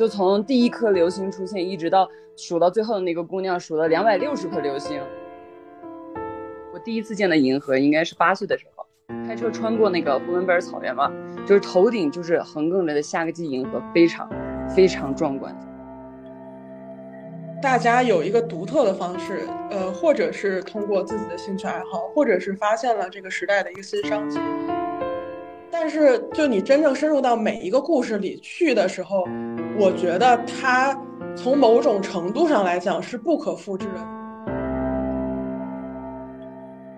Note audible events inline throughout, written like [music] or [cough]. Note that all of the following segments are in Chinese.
就从第一颗流星出现，一直到数到最后的那个姑娘，数了两百六十颗流星。我第一次见的银河应该是八岁的时候，开车穿过那个呼伦贝尔草原嘛，就是头顶就是横亘着的夏季银河，非常非常壮观。大家有一个独特的方式，呃，或者是通过自己的兴趣爱好，或者是发现了这个时代的一个新商机。但是，就你真正深入到每一个故事里去的时候，我觉得它从某种程度上来讲是不可复制的。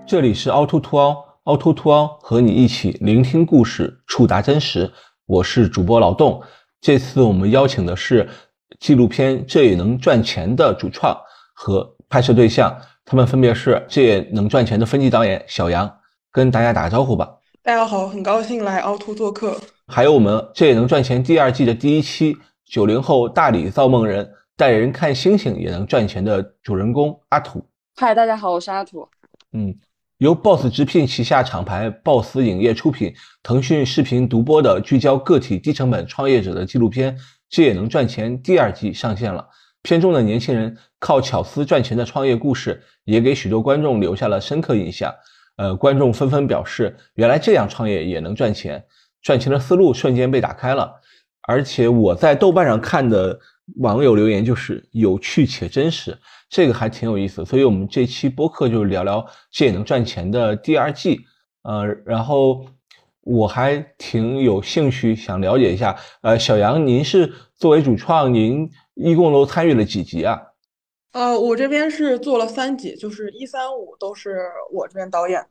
这里是凹凸凸凹，凹凸凸凹和你一起聆听故事，触达真实。我是主播劳动，这次我们邀请的是纪录片《这也能赚钱》的主创和拍摄对象，他们分别是《这也能赚钱》的分级导演小杨，跟大家打个招呼吧。大家好，很高兴来凹凸做客。还有我们这也能赚钱第二季的第一期，九零后大理造梦人带人看星星也能赚钱的主人公阿土。嗨，大家好，我是阿土。嗯，由 BOSS 直聘旗下厂牌 BOSS 影业出品，腾讯视频独播的聚焦个体低成本创业者的纪录片《这也能赚钱》第二季上线了。片中的年轻人靠巧思赚钱的创业故事，也给许多观众留下了深刻印象。呃，观众纷纷表示，原来这样创业也能赚钱，赚钱的思路瞬间被打开了。而且我在豆瓣上看的网友留言就是有趣且真实，这个还挺有意思。所以我们这期播客就聊聊这也能赚钱的第二季。呃，然后我还挺有兴趣想了解一下，呃，小杨，您是作为主创，您一共都参与了几集啊？呃，我这边是做了三集，就是一三五都是我这边导演的。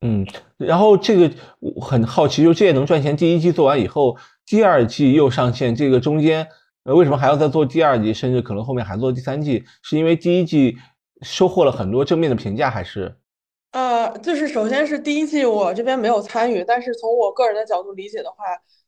嗯，然后这个我很好奇，就这也能赚钱。第一季做完以后，第二季又上线，这个中间呃为什么还要再做第二季，甚至可能后面还做第三季？是因为第一季收获了很多正面的评价，还是？呃，就是首先是第一季我这边没有参与，但是从我个人的角度理解的话，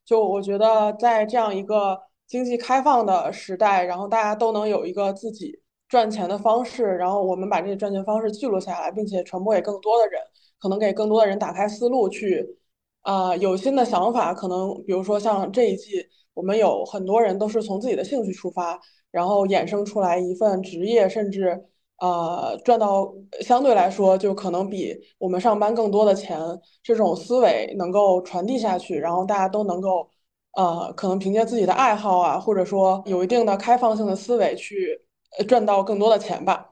就我觉得在这样一个经济开放的时代，然后大家都能有一个自己。赚钱的方式，然后我们把这些赚钱方式记录下来，并且传播给更多的人，可能给更多的人打开思路，去啊有新的想法。可能比如说像这一季，我们有很多人都是从自己的兴趣出发，然后衍生出来一份职业，甚至呃赚到相对来说就可能比我们上班更多的钱。这种思维能够传递下去，然后大家都能够呃可能凭借自己的爱好啊，或者说有一定的开放性的思维去。赚到更多的钱吧。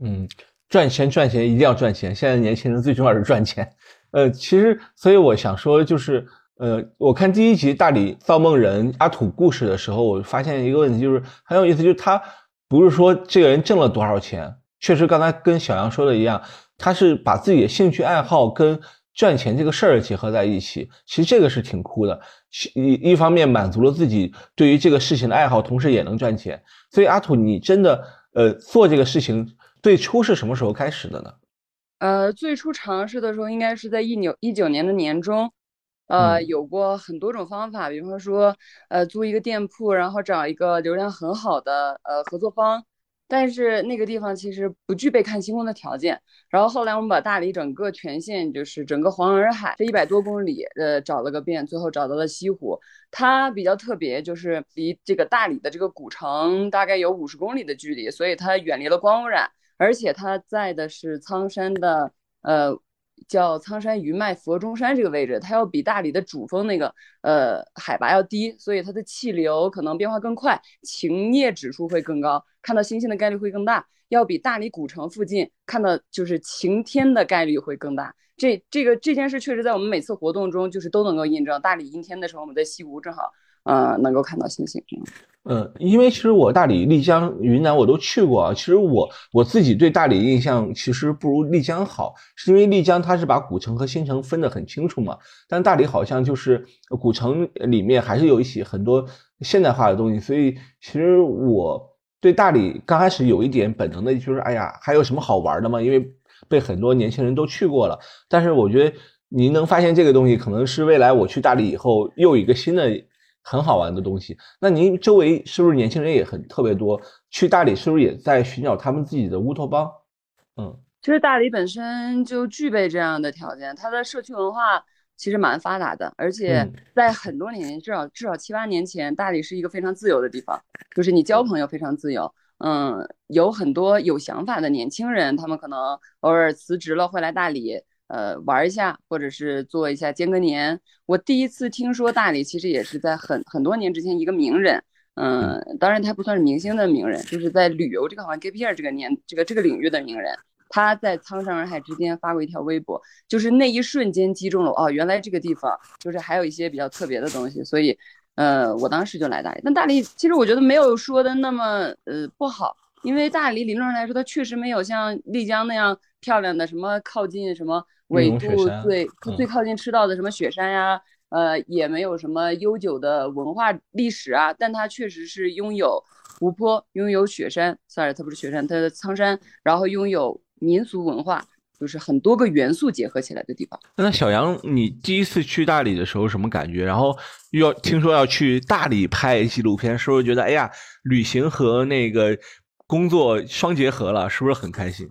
嗯，赚钱赚钱一定要赚钱。现在年轻人最重要是赚钱。呃，其实，所以我想说，就是，呃，我看第一集《大理造梦人》阿土故事的时候，我发现一个问题，就是很有意思，就是他不是说这个人挣了多少钱，确实刚才跟小杨说的一样，他是把自己的兴趣爱好跟赚钱这个事儿结合在一起。其实这个是挺酷的，一一方面满足了自己对于这个事情的爱好，同时也能赚钱。所以阿土，你真的呃做这个事情最初是什么时候开始的呢？呃，最初尝试的时候应该是在一九一九年的年中，呃，有过很多种方法，比方说呃租一个店铺，然后找一个流量很好的呃合作方。但是那个地方其实不具备看星空的条件。然后后来我们把大理整个全县，就是整个黄洱海这一百多公里，呃，找了个遍，最后找到了西湖。它比较特别，就是离这个大理的这个古城大概有五十公里的距离，所以它远离了光污染，而且它在的是苍山的，呃。叫苍山余脉佛中山这个位置，它要比大理的主峰那个呃海拔要低，所以它的气流可能变化更快，晴夜指数会更高，看到星星的概率会更大，要比大理古城附近看到就是晴天的概率会更大。这这个这件事确实在我们每次活动中就是都能够印证。大理阴天的时候，我们在西湖正好。呃，能够看到星星。嗯，因为其实我大理、丽江、云南我都去过啊。其实我我自己对大理印象其实不如丽江好，是因为丽江它是把古城和新城分得很清楚嘛。但大理好像就是古城里面还是有一些很多现代化的东西，所以其实我对大理刚开始有一点本能的就是，哎呀，还有什么好玩的吗？因为被很多年轻人都去过了。但是我觉得您能发现这个东西，可能是未来我去大理以后又一个新的。很好玩的东西。那您周围是不是年轻人也很特别多？去大理是不是也在寻找他们自己的乌托邦？嗯，其实大理本身就具备这样的条件，它的社区文化其实蛮发达的，而且在很多年前，至少至少七八年前，大理是一个非常自由的地方，就是你交朋友非常自由。嗯，有很多有想法的年轻人，他们可能偶尔辞职了会来大理，呃，玩一下，或者是做一下间隔年。我第一次听说大理，其实也是在很很多年之前，一个名人，嗯，当然他不算是明星的名人，就是在旅游这个好像 gap year 这个年这个这个领域的名人，他在苍山洱海之间发过一条微博，就是那一瞬间击中了哦，原来这个地方就是还有一些比较特别的东西，所以。呃，我当时就来大理，但大理其实我觉得没有说的那么呃不好，因为大理理论上来说，它确实没有像丽江那样漂亮的什么靠近什么纬度最最靠近赤道的什么雪山呀，呃，也没有什么悠久的文化历史啊，但它确实是拥有湖泊，拥有雪山，sorry，它不是雪山，它的苍山，然后拥有民俗文化。就是很多个元素结合起来的地方。那小杨，你第一次去大理的时候什么感觉？然后又要听说要去大理拍纪录片，是不是觉得哎呀，旅行和那个工作双结合了，是不是很开心？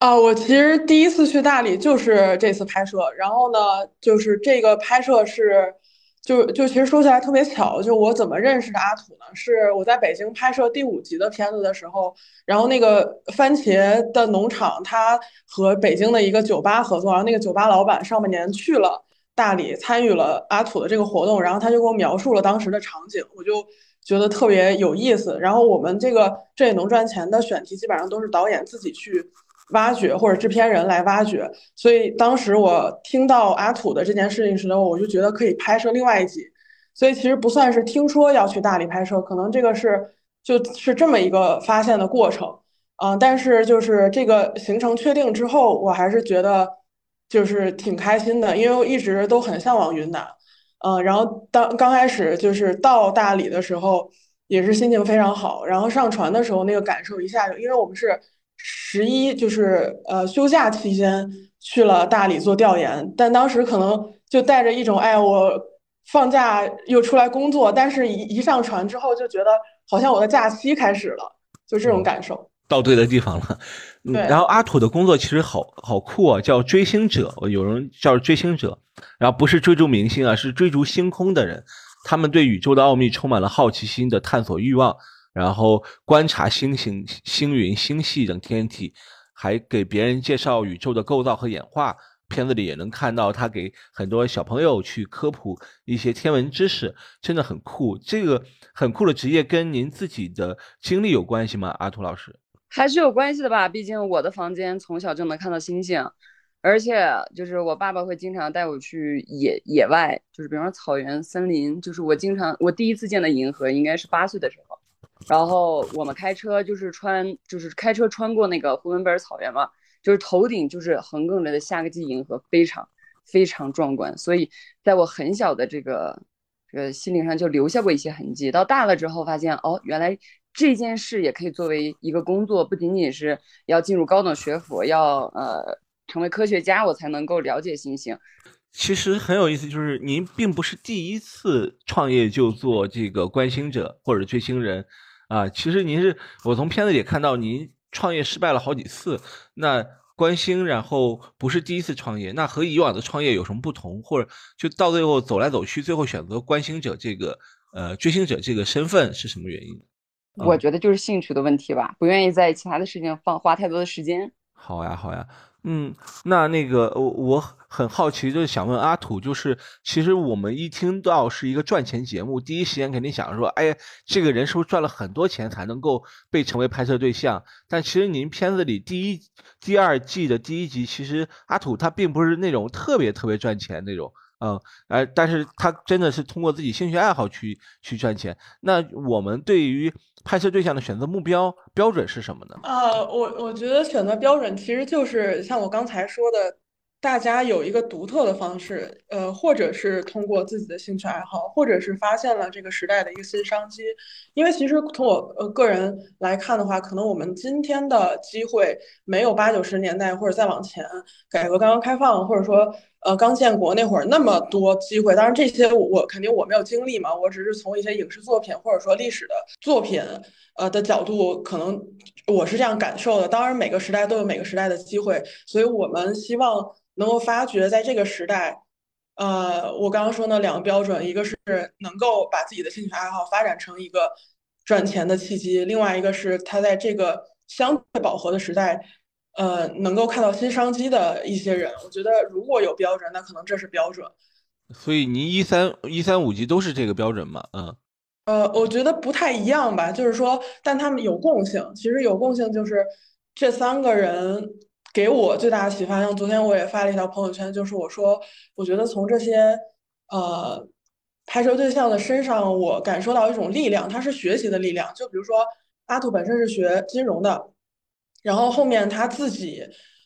啊，我其实第一次去大理就是这次拍摄，然后呢，就是这个拍摄是。就就其实说起来特别巧，就我怎么认识的阿土呢？是我在北京拍摄第五集的片子的时候，然后那个番茄的农场，他和北京的一个酒吧合作，然后那个酒吧老板上半年去了大理，参与了阿土的这个活动，然后他就给我描述了当时的场景，我就觉得特别有意思。然后我们这个这也能赚钱的选题，基本上都是导演自己去。挖掘或者制片人来挖掘，所以当时我听到阿土的这件事情时呢，我就觉得可以拍摄另外一集。所以其实不算是听说要去大理拍摄，可能这个是就是这么一个发现的过程。嗯，但是就是这个行程确定之后，我还是觉得就是挺开心的，因为我一直都很向往云南。嗯，然后当刚开始就是到大理的时候，也是心情非常好。然后上船的时候那个感受一下就，因为我们是。十一就是呃休假期间去了大理做调研，但当时可能就带着一种哎我放假又出来工作，但是一一上船之后就觉得好像我的假期开始了，就这种感受。到对的地方了。[laughs] 对。然后阿土的工作其实好好酷啊，叫追星者，有人叫追星者，然后不是追逐明星啊，是追逐星空的人，他们对宇宙的奥秘充满了好奇心的探索欲望。然后观察星星、星云、星系等天体，还给别人介绍宇宙的构造和演化。片子里也能看到他给很多小朋友去科普一些天文知识，真的很酷。这个很酷的职业跟您自己的经历有关系吗？阿图老师，还是有关系的吧。毕竟我的房间从小就能看到星星，而且就是我爸爸会经常带我去野野外，就是比方说草原、森林。就是我经常，我第一次见的银河应该是八岁的时候。然后我们开车就是穿，就是开车穿过那个呼伦贝尔草原嘛，就是头顶就是横亘着的夏季银河，非常非常壮观。所以在我很小的这个这个心灵上就留下过一些痕迹。到大了之后发现，哦，原来这件事也可以作为一个工作，不仅仅是要进入高等学府，要呃成为科学家，我才能够了解星星。其实很有意思，就是您并不是第一次创业就做这个观星者或者追星人。啊，其实您是我从片子里看到您创业失败了好几次，那关心然后不是第一次创业，那和以往的创业有什么不同？或者就到最后走来走去，最后选择关心者这个呃追星者这个身份是什么原因？我觉得就是兴趣的问题吧，不愿意在其他的事情放花太多的时间。好呀，好呀。嗯，那那个我我很好奇，就是想问阿土，就是其实我们一听到是一个赚钱节目，第一时间肯定想说，哎，这个人是不是赚了很多钱才能够被成为拍摄对象？但其实您片子里第一、第二季的第一集，其实阿土他并不是那种特别特别赚钱那种。嗯，哎，但是他真的是通过自己兴趣爱好去去赚钱。那我们对于拍摄对象的选择目标标准是什么呢？呃，我我觉得选择标准其实就是像我刚才说的。大家有一个独特的方式，呃，或者是通过自己的兴趣爱好，或者是发现了这个时代的一个新商机。因为其实从我呃个人来看的话，可能我们今天的机会没有八九十年代或者再往前改革刚刚开放，或者说呃刚建国那会儿那么多机会。当然这些我肯定我没有经历嘛，我只是从一些影视作品或者说历史的作品呃的角度，可能我是这样感受的。当然每个时代都有每个时代的机会，所以我们希望。能够发掘在这个时代，呃，我刚刚说那两个标准，一个是能够把自己的兴趣爱好发展成一个赚钱的契机，另外一个是他在这个相对饱和的时代，呃，能够看到新商机的一些人。我觉得如果有标准，那可能这是标准。所以您一三一三五级都是这个标准吗？嗯。呃，我觉得不太一样吧，就是说，但他们有共性。其实有共性就是这三个人给我最大的启发。像昨天我也发了一条朋友圈，就是我说，我觉得从这些呃拍摄对象的身上，我感受到一种力量，它是学习的力量。就比如说阿土本身是学金融的，然后后面他自己。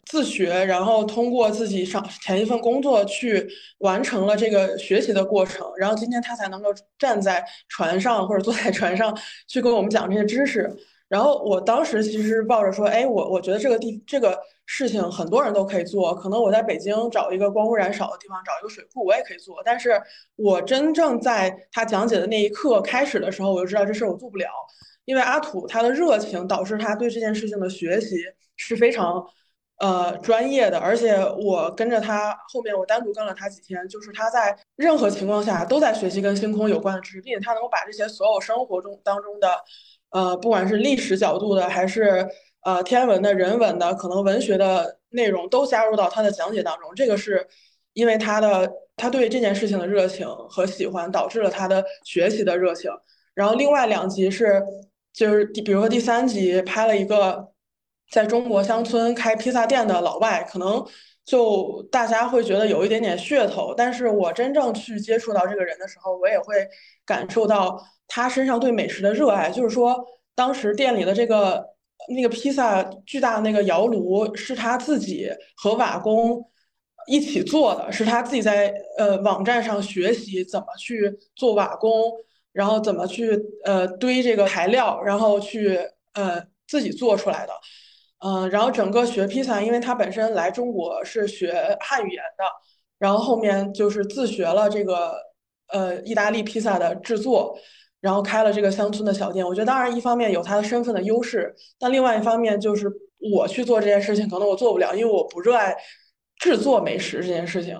自学，然后通过自己上前一份工作去完成了这个学习的过程，然后今天他才能够站在船上或者坐在船上去跟我们讲这些知识。然后我当时其实抱着说，哎，我我觉得这个地这个事情很多人都可以做，可能我在北京找一个光污染少的地方，找一个水库，我也可以做。但是我真正在他讲解的那一刻开始的时候，我就知道这事我做不了，因为阿土他的热情导致他对这件事情的学习是非常。呃，专业的，而且我跟着他后面，我单独跟了他几天，就是他在任何情况下都在学习跟星空有关的知识，并且他能够把这些所有生活中当中的，呃，不管是历史角度的，还是呃天文的、人文的，可能文学的内容都加入到他的讲解当中。这个是因为他的他对这件事情的热情和喜欢，导致了他的学习的热情。然后另外两集是，就是比如说第三集拍了一个。在中国乡村开披萨店的老外，可能就大家会觉得有一点点噱头。但是我真正去接触到这个人的时候，我也会感受到他身上对美食的热爱。就是说，当时店里的这个那个披萨巨大的那个窑炉，是他自己和瓦工一起做的，是他自己在呃网站上学习怎么去做瓦工，然后怎么去呃堆这个材料，然后去呃自己做出来的。嗯，然后整个学披萨，因为他本身来中国是学汉语言的，然后后面就是自学了这个呃意大利披萨的制作，然后开了这个乡村的小店。我觉得当然一方面有他的身份的优势，但另外一方面就是我去做这件事情，可能我做不了，因为我不热爱制作美食这件事情。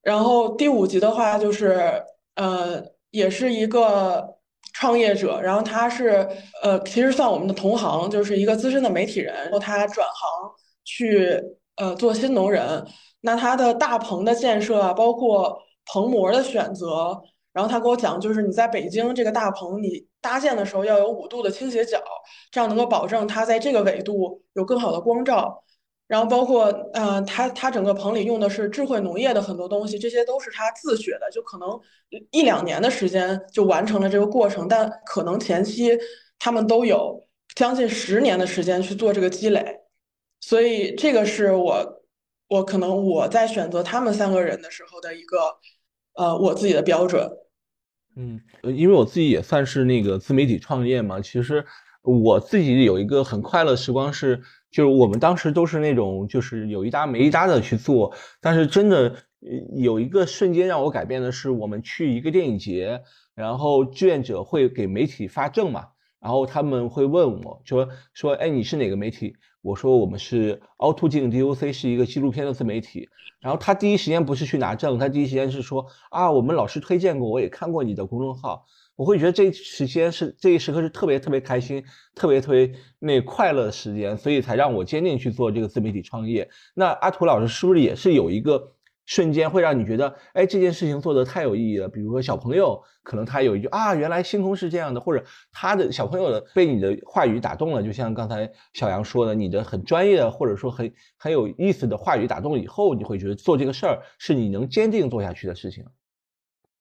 然后第五集的话就是呃也是一个。创业者，然后他是呃，其实算我们的同行，就是一个资深的媒体人。然后他转行去呃做新农人。那他的大棚的建设啊，包括棚膜的选择，然后他给我讲，就是你在北京这个大棚，你搭建的时候要有五度的倾斜角，这样能够保证它在这个纬度有更好的光照。然后包括，呃，他他整个棚里用的是智慧农业的很多东西，这些都是他自学的，就可能一两年的时间就完成了这个过程，但可能前期他们都有将近十年的时间去做这个积累，所以这个是我我可能我在选择他们三个人的时候的一个呃我自己的标准。嗯，因为我自己也算是那个自媒体创业嘛，其实我自己有一个很快乐时光是。就是我们当时都是那种，就是有一搭没一搭的去做，但是真的有一个瞬间让我改变的是，我们去一个电影节，然后志愿者会给媒体发证嘛，然后他们会问我说说，哎，你是哪个媒体？我说我们是凹凸镜 DOC，是一个纪录片的自媒体。然后他第一时间不是去拿证，他第一时间是说啊，我们老师推荐过，我也看过你的公众号。我会觉得这时间是这一时刻是特别特别开心、特别特别那快乐的时间，所以才让我坚定去做这个自媒体创业。那阿图老师是不是也是有一个瞬间会让你觉得，哎，这件事情做的太有意义了？比如说小朋友可能他有一句啊，原来星空是这样的，或者他的小朋友的被你的话语打动了，就像刚才小杨说的，你的很专业或者说很很有意思的话语打动以后，你会觉得做这个事儿是你能坚定做下去的事情。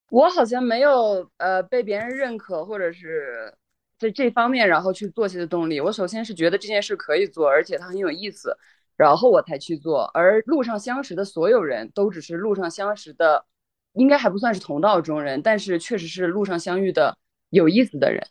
我好像没有呃被别人认可，或者是在这方面，然后去做些的动力。我首先是觉得这件事可以做，而且它很有意思，然后我才去做。而路上相识的所有人都只是路上相识的，应该还不算是同道中人，但是确实是路上相遇的有意思的人。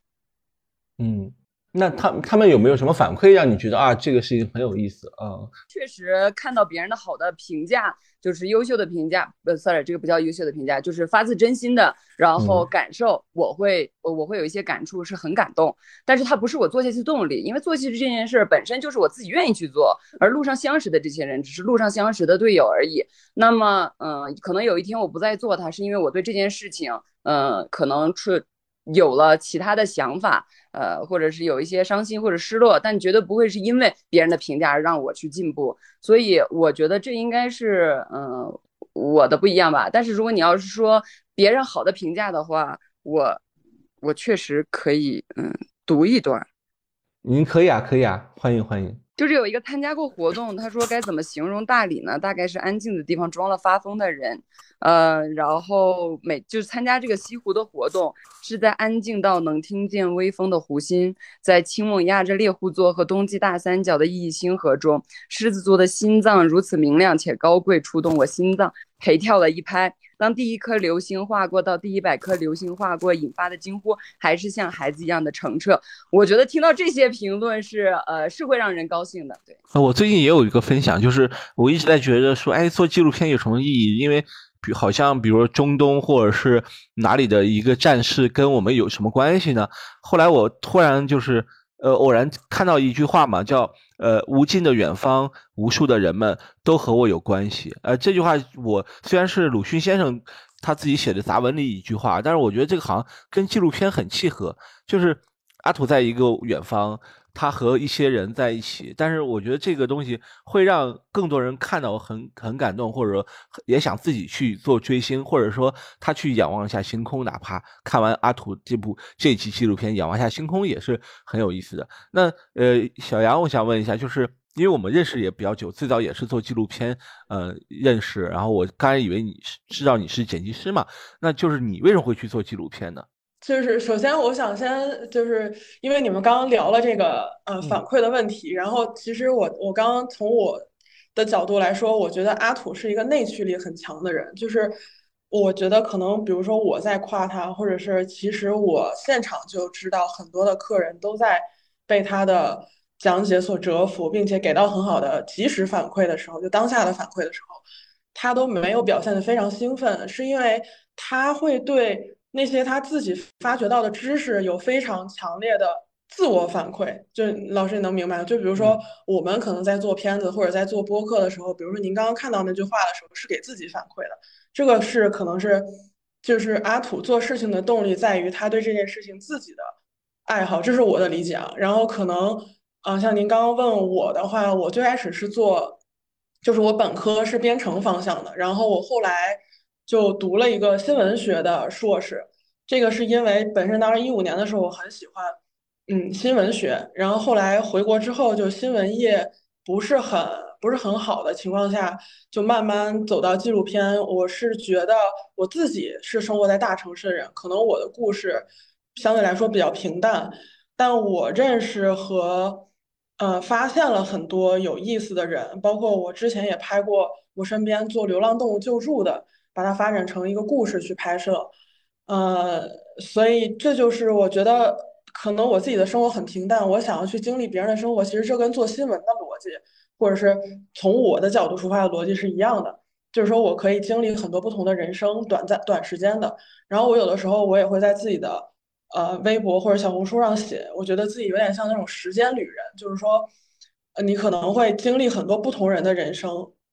嗯，那他他们有没有什么反馈让你觉得啊这个事情很有意思啊？确实看到别人的好的评价，就是优秀的评价，呃，sorry，这个不叫优秀的评价，就是发自真心的，然后感受，我会我会有一些感触，是很感动。但是它不是我做下去动力，因为做下去这件事本身就是我自己愿意去做，而路上相识的这些人只是路上相识的队友而已。那么，嗯，可能有一天我不再做它，是因为我对这件事情，嗯，可能是有了其他的想法。呃，或者是有一些伤心或者失落，但绝对不会是因为别人的评价而让我去进步。所以我觉得这应该是，嗯，我的不一样吧。但是如果你要是说别人好的评价的话，我我确实可以，嗯，读一段。您可以啊，可以啊，欢迎欢迎。就是有一个参加过活动，他说该怎么形容大理呢？大概是安静的地方装了发疯的人。呃，然后每就是参加这个西湖的活动，是在安静到能听见微风的湖心，在清梦压着猎户座和冬季大三角的熠熠星河中，狮子座的心脏如此明亮且高贵，触动我心脏，陪跳了一拍。当第一颗流星划过，到第一百颗流星划过，引发的惊呼，还是像孩子一样的澄澈。我觉得听到这些评论是，呃，是会让人高兴的。对，我最近也有一个分享，就是我一直在觉得说，哎，做纪录片有什么意义？因为。比好像，比如说中东或者是哪里的一个战事，跟我们有什么关系呢？后来我突然就是呃偶然看到一句话嘛，叫呃无尽的远方，无数的人们都和我有关系。呃这句话我虽然是鲁迅先生他自己写的杂文里一句话，但是我觉得这个好像跟纪录片很契合，就是阿土在一个远方。他和一些人在一起，但是我觉得这个东西会让更多人看到很很感动，或者说也想自己去做追星，或者说他去仰望一下星空，哪怕看完阿土这部这期纪录片《仰望一下星空》也是很有意思的。那呃，小杨，我想问一下，就是因为我们认识也比较久，最早也是做纪录片呃认识，然后我刚才以为你是知道你是剪辑师嘛，那就是你为什么会去做纪录片呢？就是首先，我想先就是因为你们刚刚聊了这个呃反馈的问题，然后其实我我刚刚从我的角度来说，我觉得阿土是一个内驱力很强的人，就是我觉得可能比如说我在夸他，或者是其实我现场就知道很多的客人都在被他的讲解所折服，并且给到很好的及时反馈的时候，就当下的反馈的时候，他都没有表现的非常兴奋，是因为他会对。那些他自己发掘到的知识有非常强烈的自我反馈，就老师你能明白？就比如说我们可能在做片子或者在做播客的时候，比如说您刚刚看到那句话的时候，是给自己反馈的。这个是可能是就是阿土做事情的动力在于他对这件事情自己的爱好，这是我的理解啊。然后可能啊，像您刚刚问我的话，我最开始是做，就是我本科是编程方向的，然后我后来。就读了一个新闻学的硕士，这个是因为本身当时一五年的时候我很喜欢，嗯，新闻学，然后后来回国之后就新闻业不是很不是很好的情况下，就慢慢走到纪录片。我是觉得我自己是生活在大城市的人，可能我的故事相对来说比较平淡，但我认识和呃发现了很多有意思的人，包括我之前也拍过我身边做流浪动物救助的。把它发展成一个故事去拍摄，呃，所以这就是我觉得可能我自己的生活很平淡，我想要去经历别人的生活，其实这跟做新闻的逻辑，或者是从我的角度出发的逻辑是一样的，就是说我可以经历很多不同的人生，短暂短时间的。然后我有的时候我也会在自己的呃微博或者小红书上写，我觉得自己有点像那种时间旅人，就是说，呃，你可能会经历很多不同人的人生，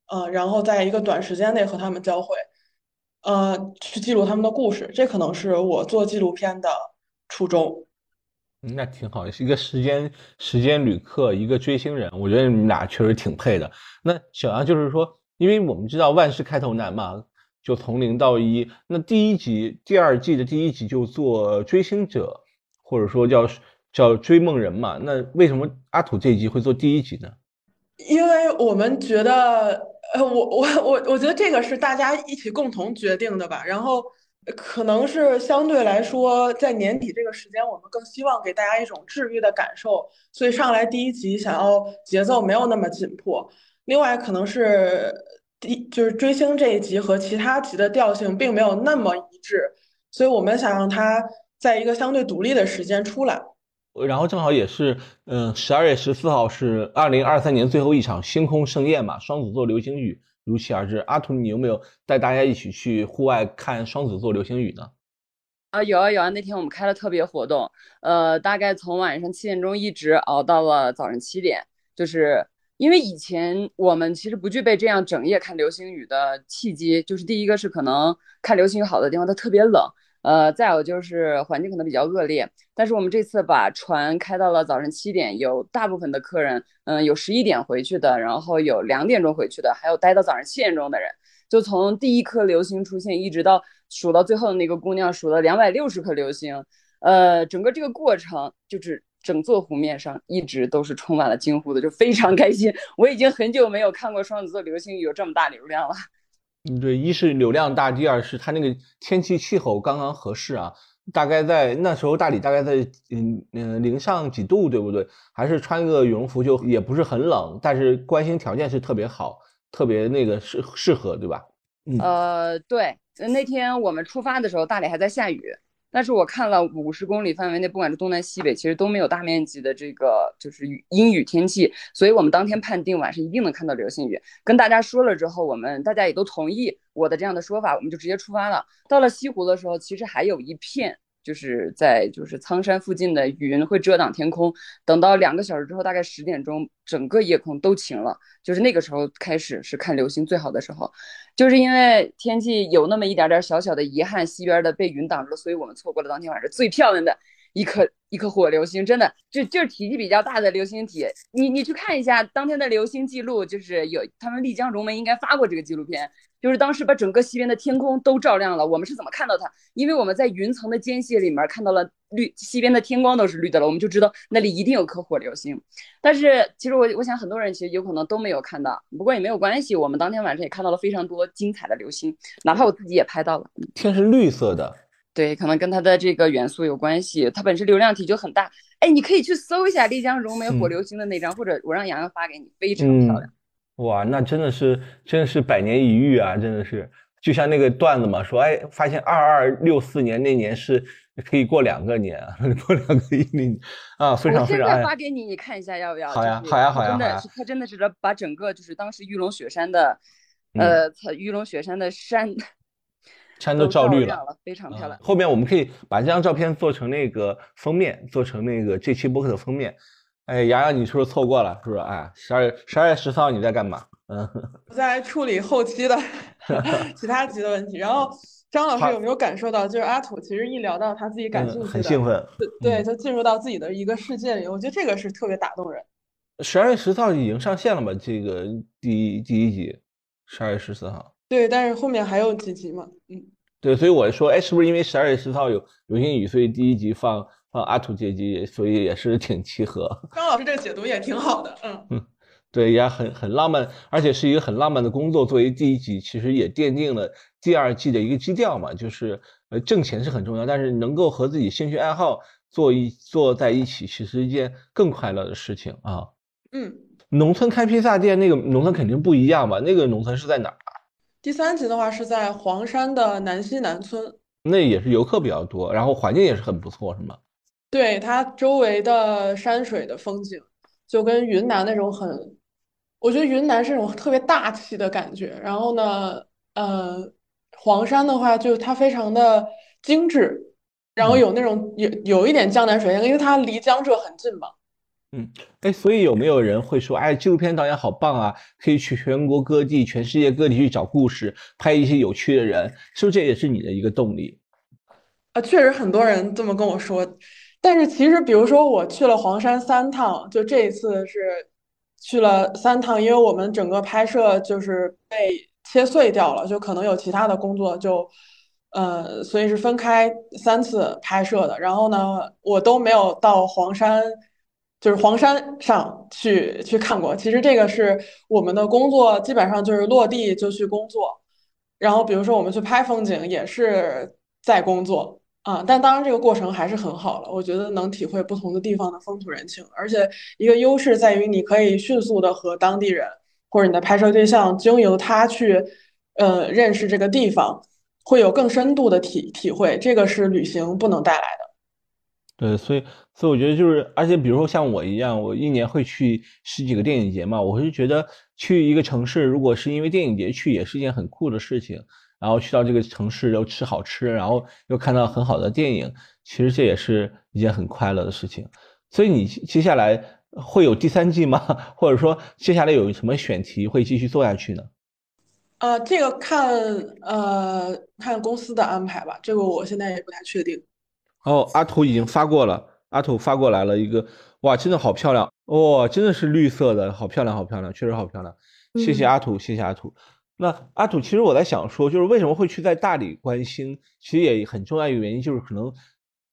呃，然后在一个短时间内和他们交汇。呃，去记录他们的故事，这可能是我做纪录片的初衷。那挺好，一个时间时间旅客，一个追星人，我觉得你们俩确实挺配的。那小杨就是说，因为我们知道万事开头难嘛，就从零到一。那第一集、第二季的第一集就做追星者，或者说叫叫追梦人嘛。那为什么阿土这一集会做第一集呢？因为我们觉得。呃，我我我我觉得这个是大家一起共同决定的吧。然后可能是相对来说，在年底这个时间，我们更希望给大家一种治愈的感受，所以上来第一集想要节奏没有那么紧迫。另外，可能是第就是追星这一集和其他集的调性并没有那么一致，所以我们想让它在一个相对独立的时间出来。然后正好也是，嗯，十二月十四号是二零二三年最后一场星空盛宴嘛，双子座流星雨如期而至。阿图，你有没有带大家一起去户外看双子座流星雨呢？啊，有啊有啊，那天我们开了特别活动，呃，大概从晚上七点钟一直熬到了早上七点，就是因为以前我们其实不具备这样整夜看流星雨的契机，就是第一个是可能看流星雨好的地方它特别冷。呃，再有就是环境可能比较恶劣，但是我们这次把船开到了早上七点，有大部分的客人，嗯，有十一点回去的，然后有两点钟回去的，还有待到早上七点钟的人，就从第一颗流星出现，一直到数到最后的那个姑娘数了两百六十颗流星，呃，整个这个过程就是整座湖面上一直都是充满了惊呼的，就非常开心。我已经很久没有看过双子座流星雨有这么大流量了。嗯，对，一是流量大，第二是它那个天气气候刚刚合适啊，大概在那时候大理大概在嗯嗯零上几度，对不对？还是穿个羽绒服就也不是很冷，但是观星条件是特别好，特别那个适适合，对吧？嗯，呃，对，那天我们出发的时候，大理还在下雨。但是我看了五十公里范围内，不管是东南西北，其实都没有大面积的这个就是雨阴雨天气，所以我们当天判定晚上一定能看到流星雨。跟大家说了之后，我们大家也都同意我的这样的说法，我们就直接出发了。到了西湖的时候，其实还有一片。就是在就是苍山附近的云会遮挡天空，等到两个小时之后，大概十点钟，整个夜空都晴了。就是那个时候开始是看流星最好的时候，就是因为天气有那么一点点小小的遗憾，西边的被云挡住了，所以我们错过了当天晚上最漂亮的一颗一颗火流星。真的就就是体积比较大的流星体，你你去看一下当天的流星记录，就是有他们丽江融媒应该发过这个纪录片。就是当时把整个西边的天空都照亮了，我们是怎么看到它？因为我们在云层的间隙里面看到了绿，西边的天光都是绿的了，我们就知道那里一定有颗火流星。但是其实我我想很多人其实有可能都没有看到，不过也没有关系，我们当天晚上也看到了非常多精彩的流星，哪怕我自己也拍到了。天是绿色的，对，可能跟它的这个元素有关系，它本身流量体就很大。哎，你可以去搜一下丽江融媒火流星的那张，或者我让洋洋发给你，非常漂亮。哇，那真的是真的是百年一遇啊！真的是，就像那个段子嘛，说哎，发现二二六四年那年是可以过两个年，[laughs] 过两个一零啊，非常非常。我现在发给你，你看一下要不要？好呀，好呀，好呀。真的是，他真的是把整个就是当时玉龙雪山的，呃，玉龙雪山的山山都照绿了，非常漂亮。后面我们可以把这张照片做成那个封面，做成那个这期播客的封面。哎，洋洋，你是不是错过了？是不是？哎，十二月十二月十四号你在干嘛？嗯，[laughs] 我在处理后期的 [laughs] 其他级的问题。然后张老师有没有感受到，就是阿土其实一聊到他自己感兴趣的，很兴奋，对，就进入到自己的一个世界里。我觉得这个是特别打动人。十二月十四号已经上线了吧？这个第一第一集，十二月十四号。对，但是后面还有几集嘛？嗯，对，所以我说，哎，是不是因为十二月十四号有流星雨，所以第一集放？放，阿土阶级，所以也是挺契合。张老师这个解读也挺好的，嗯嗯，对，也很很浪漫，而且是一个很浪漫的工作。作为第一集，其实也奠定了第二季的一个基调嘛，就是呃，挣钱是很重要，但是能够和自己兴趣爱好做一做在一起，其实一件更快乐的事情啊。嗯，农村开披萨店，那个农村肯定不一样吧？那个农村是在哪儿？第三集的话是在黄山的南溪南村，那也是游客比较多，然后环境也是很不错，是吗？对它周围的山水的风景，就跟云南那种很，我觉得云南是那种特别大气的感觉。然后呢，呃，黄山的话，就它非常的精致，然后有那种有有一点江南水乡，因为它离江浙很近嘛。嗯，哎，所以有没有人会说，哎，纪录片导演好棒啊，可以去全国各地、全世界各地去找故事，拍一些有趣的人，是不是这也是你的一个动力？啊，确实很多人这么跟我说。但是其实，比如说我去了黄山三趟，就这一次是去了三趟，因为我们整个拍摄就是被切碎掉了，就可能有其他的工作，就呃，所以是分开三次拍摄的。然后呢，我都没有到黄山，就是黄山上去去看过。其实这个是我们的工作，基本上就是落地就去工作。然后比如说我们去拍风景，也是在工作。啊，但当然这个过程还是很好了，我觉得能体会不同的地方的风土人情，而且一个优势在于你可以迅速的和当地人或者你的拍摄对象经由他去，呃，认识这个地方，会有更深度的体体会，这个是旅行不能带来的。对，所以所以我觉得就是，而且比如说像我一样，我一年会去十几个电影节嘛，我是觉得去一个城市，如果是因为电影节去，也是一件很酷的事情。然后去到这个城市又吃好吃，然后又看到很好的电影，其实这也是一件很快乐的事情。所以你接下来会有第三季吗？[laughs] 或者说接下来有什么选题会继续做下去呢？呃，这个看呃看公司的安排吧，这个我现在也不太确定。哦，阿图已经发过了，阿土发过来了一个，哇，真的好漂亮，哇，真的是绿色的，好漂亮，好漂亮，确实好漂亮。谢谢阿土，谢谢阿土。那阿土，其实我在想说，就是为什么会去在大理观星，其实也很重要一个原因，就是可能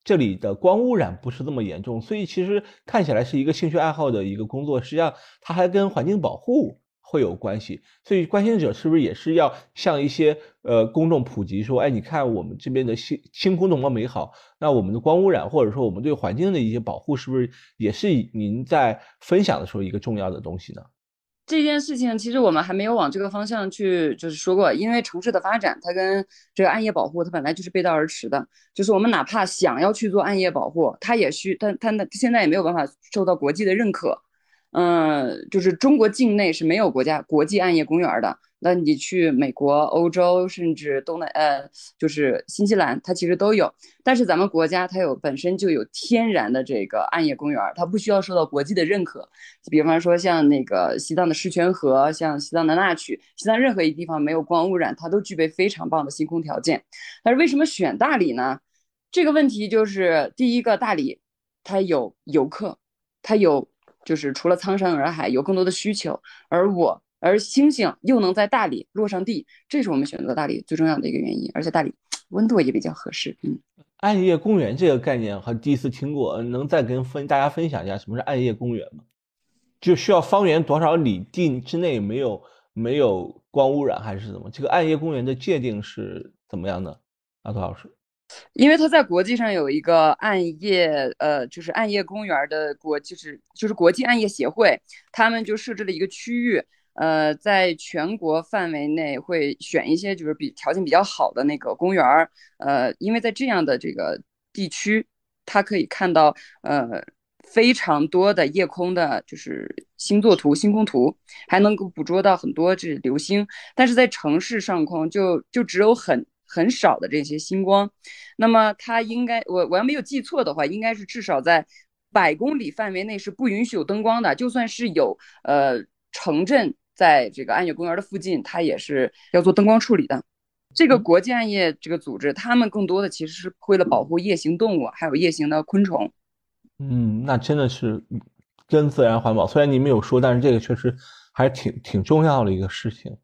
这里的光污染不是这么严重，所以其实看起来是一个兴趣爱好的一个工作，实际上它还跟环境保护。会有关系，所以关心者是不是也是要向一些呃公众普及说，哎，你看我们这边的星星空多么美好，那我们的光污染或者说我们对环境的一些保护，是不是也是您在分享的时候一个重要的东西呢？这件事情其实我们还没有往这个方向去就是说过，因为城市的发展它跟这个暗夜保护它本来就是背道而驰的，就是我们哪怕想要去做暗夜保护，它也需它它现在也没有办法受到国际的认可。嗯，就是中国境内是没有国家国际暗夜公园的。那你去美国、欧洲，甚至东南呃，就是新西兰，它其实都有。但是咱们国家它有本身就有天然的这个暗夜公园，它不需要受到国际的认可。比方说像那个西藏的狮泉河，像西藏的那曲，西藏任何一个地方没有光污染，它都具备非常棒的星空条件。但是为什么选大理呢？这个问题就是第一个，大理它有游客，它有。就是除了苍山洱海有更多的需求，而我而星星又能在大理落上地，这是我们选择大理最重要的一个原因。而且大理温度也比较合适。嗯，暗夜公园这个概念还第一次听过，能再跟分大家分享一下什么是暗夜公园吗？就需要方圆多少里地之内没有没有光污染还是怎么？这个暗夜公园的界定是怎么样的？阿杜老师。因为它在国际上有一个暗夜，呃，就是暗夜公园的国，就是就是国际暗夜协会，他们就设置了一个区域，呃，在全国范围内会选一些就是比条件比较好的那个公园，呃，因为在这样的这个地区，它可以看到呃非常多的夜空的，就是星座图、星空图，还能够捕捉到很多这流星，但是在城市上空就就只有很。很少的这些星光，那么它应该我我要没有记错的话，应该是至少在百公里范围内是不允许有灯光的。就算是有呃城镇在这个暗夜公园的附近，它也是要做灯光处理的。这个国际暗夜这个组织，他们更多的其实是为了保护夜行动物，还有夜行的昆虫。嗯，那真的是跟自然环保。虽然你没有说，但是这个确实还是挺挺重要的一个事情。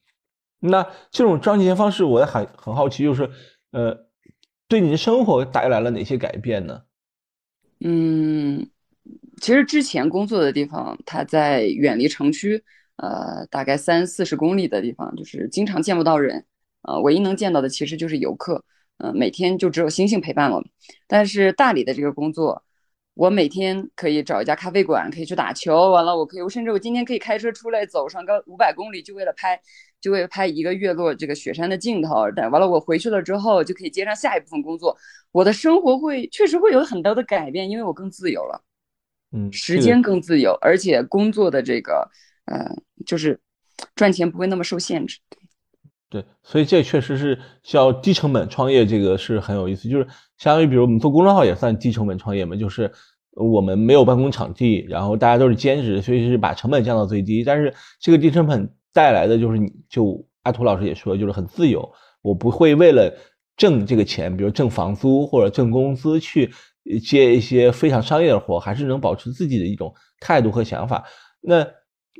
那这种赚钱方式，我也很很好奇，就是，呃，对你的生活带来了哪些改变呢？嗯，其实之前工作的地方，它在远离城区，呃，大概三四十公里的地方，就是经常见不到人，呃，唯一能见到的其实就是游客，呃，每天就只有星星陪伴我。但是大理的这个工作。我每天可以找一家咖啡馆，可以去打球。完了，我可以，我甚至我今天可以开车出来走上个五百公里，就为了拍，就会拍一个月落这个雪山的镜头。等完了，我回去了之后，就可以接上下一部分工作。我的生活会确实会有很多的改变，因为我更自由了，嗯，时间更自由，而且工作的这个，呃，就是赚钱不会那么受限制。对，所以这确实是叫低成本创业，这个是很有意思。就是相当于，比如我们做公众号也算低成本创业嘛，就是我们没有办公场地，然后大家都是兼职，所以是把成本降到最低。但是这个低成本带来的就是，你就阿图老师也说，就是很自由。我不会为了挣这个钱，比如挣房租或者挣工资去接一些非常商业的活，还是能保持自己的一种态度和想法。那。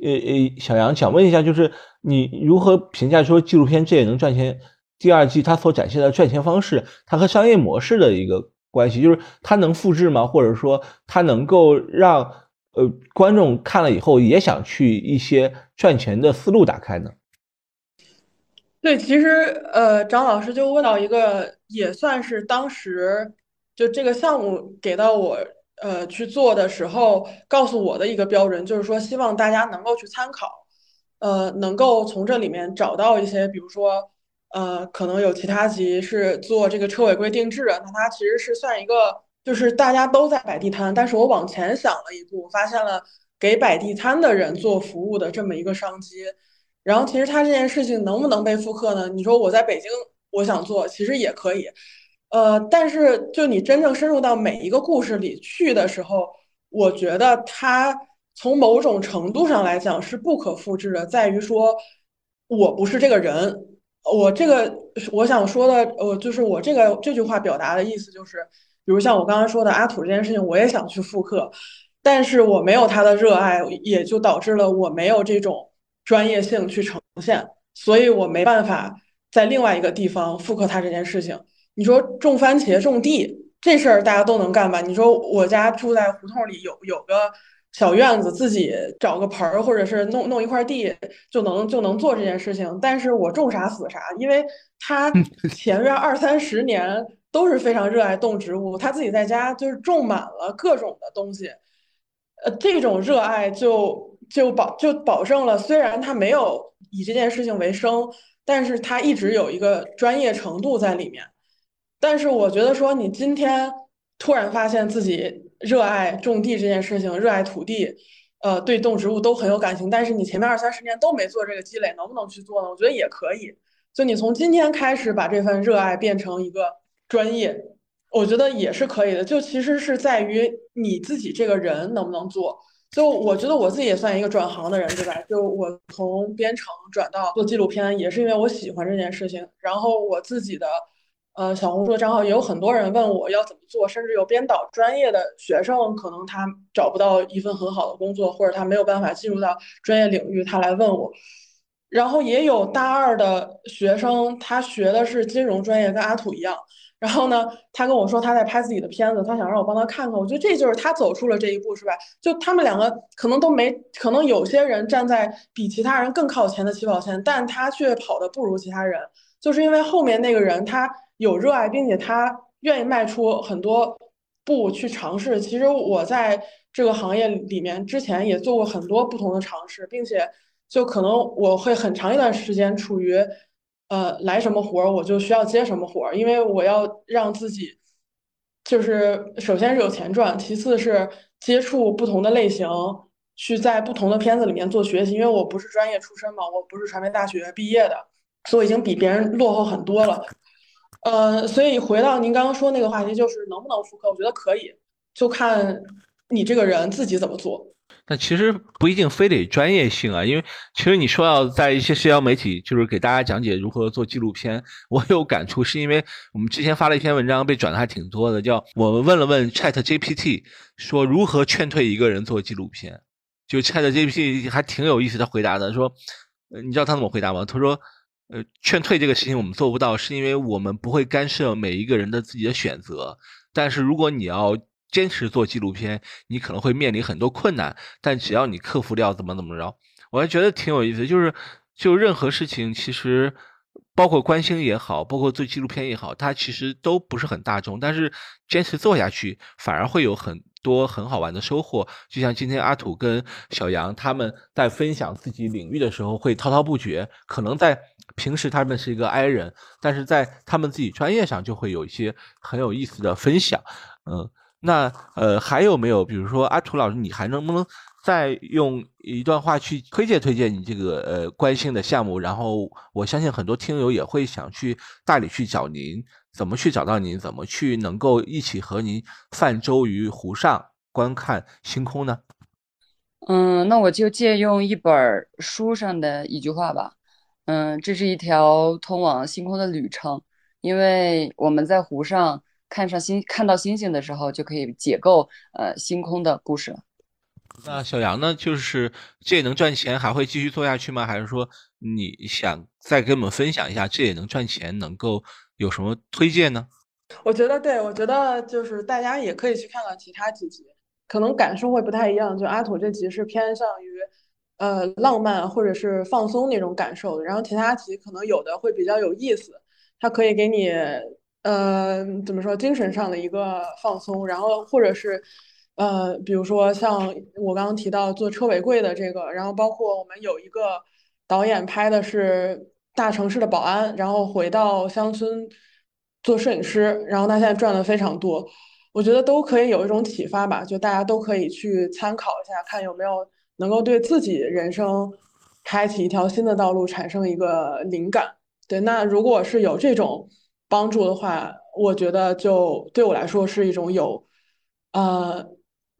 呃呃，小杨想问一下，就是你如何评价说纪录片这也能赚钱？第二季它所展现的赚钱方式，它和商业模式的一个关系，就是它能复制吗？或者说它能够让呃观众看了以后也想去一些赚钱的思路打开呢？对，其实呃，张老师就问到一个，也算是当时就这个项目给到我。呃，去做的时候，告诉我的一个标准就是说，希望大家能够去参考，呃，能够从这里面找到一些，比如说，呃，可能有其他集是做这个车尾规定制的，那它其实是算一个就是大家都在摆地摊，但是我往前想了一步，发现了给摆地摊的人做服务的这么一个商机。然后其实他这件事情能不能被复刻呢？你说我在北京，我想做，其实也可以。呃，但是就你真正深入到每一个故事里去的时候，我觉得它从某种程度上来讲是不可复制的，在于说我不是这个人。我这个我想说的，呃，就是我这个这句话表达的意思就是，比如像我刚刚说的阿土这件事情，我也想去复刻，但是我没有他的热爱，也就导致了我没有这种。专业性去呈现，所以我没办法在另外一个地方复刻他这件事情。你说种番茄、种地这事儿大家都能干吧？你说我家住在胡同里，有有个小院子，自己找个盆儿或者是弄弄一块地就能就能做这件事情。但是我种啥死啥，因为他 [laughs] 前面二三十年都是非常热爱动植物，他自己在家就是种满了各种的东西。呃，这种热爱就。就保就保证了，虽然他没有以这件事情为生，但是他一直有一个专业程度在里面。但是我觉得说，你今天突然发现自己热爱种地这件事情，热爱土地，呃，对动植物都很有感情，但是你前面二三十年都没做这个积累，能不能去做呢？我觉得也可以。就你从今天开始把这份热爱变成一个专业，我觉得也是可以的。就其实是在于你自己这个人能不能做。就我觉得我自己也算一个转行的人，对吧？就我从编程转到做纪录片，也是因为我喜欢这件事情。然后我自己的呃小红书的账号也有很多人问我要怎么做，甚至有编导专业的学生，可能他找不到一份很好的工作，或者他没有办法进入到专业领域，他来问我。然后也有大二的学生，他学的是金融专业，跟阿土一样。然后呢，他跟我说他在拍自己的片子，他想让我帮他看看。我觉得这就是他走出了这一步，是吧？就他们两个可能都没，可能有些人站在比其他人更靠前的起跑线，但他却跑得不如其他人，就是因为后面那个人他有热爱，并且他愿意迈出很多步去尝试。其实我在这个行业里面之前也做过很多不同的尝试，并且就可能我会很长一段时间处于。呃，来什么活儿我就需要接什么活儿，因为我要让自己，就是首先是有钱赚，其次是接触不同的类型，去在不同的片子里面做学习。因为我不是专业出身嘛，我不是传媒大学毕业的，所以已经比别人落后很多了。呃，所以回到您刚刚说那个话题，就是能不能复刻？我觉得可以，就看你这个人自己怎么做。但其实不一定非得专业性啊，因为其实你说要在一些社交媒体，就是给大家讲解如何做纪录片，我有感触，是因为我们之前发了一篇文章，被转的还挺多的，叫我们问了问 Chat GPT，说如何劝退一个人做纪录片，就 Chat GPT 还挺有意思，他回答的说，你知道他怎么回答吗？他说，呃，劝退这个事情我们做不到，是因为我们不会干涉每一个人的自己的选择，但是如果你要。坚持做纪录片，你可能会面临很多困难，但只要你克服掉怎么怎么着，我还觉得挺有意思。就是，就任何事情，其实包括观星也好，包括做纪录片也好，它其实都不是很大众，但是坚持做下去，反而会有很多很好玩的收获。就像今天阿土跟小杨他们在分享自己领域的时候，会滔滔不绝。可能在平时他们是一个 I 人，但是在他们自己专业上就会有一些很有意思的分享。嗯。那呃还有没有？比如说阿图老师，你还能不能再用一段话去推荐推荐你这个呃关心的项目？然后我相信很多听友也会想去大理去找您，怎么去找到您？怎么去能够一起和您泛舟于湖上观看星空呢？嗯，那我就借用一本书上的一句话吧。嗯，这是一条通往星空的旅程，因为我们在湖上。看上星看到星星的时候，就可以解构呃星空的故事了。那小杨呢？就是这也能赚钱，还会继续做下去吗？还是说你想再跟我们分享一下这也能赚钱，能够有什么推荐呢？我觉得对，我觉得就是大家也可以去看看其他几集，可能感受会不太一样。就阿土这集是偏向于呃浪漫或者是放松那种感受的，然后其他集可能有的会比较有意思，它可以给你。呃，怎么说？精神上的一个放松，然后或者是，呃，比如说像我刚刚提到做车尾柜的这个，然后包括我们有一个导演拍的是大城市的保安，然后回到乡村做摄影师，然后他现在赚的非常多。我觉得都可以有一种启发吧，就大家都可以去参考一下，看有没有能够对自己人生开启一条新的道路产生一个灵感。对，那如果是有这种帮助的话，我觉得就对我来说是一种有，呃，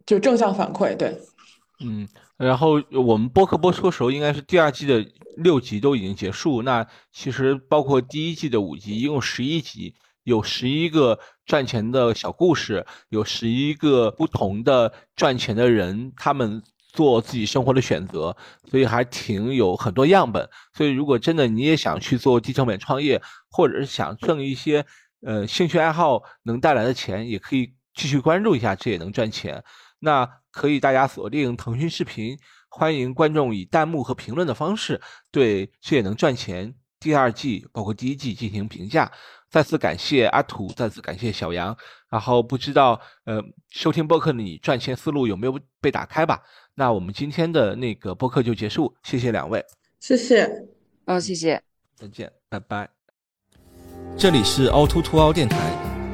就正向反馈。对，嗯，然后我们播客播出的时候，应该是第二季的六集都已经结束。那其实包括第一季的五集，一共十一集。有十一个赚钱的小故事，有十一个不同的赚钱的人，他们做自己生活的选择，所以还挺有很多样本。所以如果真的你也想去做低成本创业，或者是想挣一些呃兴趣爱好能带来的钱，也可以继续关注一下，这也能赚钱。那可以大家锁定腾讯视频，欢迎观众以弹幕和评论的方式对这也能赚钱第二季包括第一季进行评价。再次感谢阿土，再次感谢小杨。然后不知道，呃，收听播客的你赚钱思路有没有被打开吧？那我们今天的那个播客就结束，谢谢两位，谢谢，哦，谢谢，再见，拜拜。这里是凹凸凸凹电台，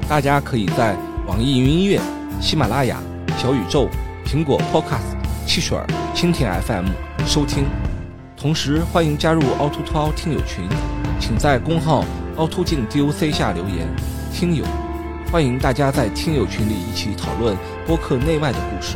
大家可以在网易云音乐、喜马拉雅、小宇宙、苹果 Podcast、汽水、蜻蜓 FM 收听，同时欢迎加入凹凸凸凹听友群，请在公号。凹凸镜 DOC 下留言，听友，欢迎大家在听友群里一起讨论播客内外的故事。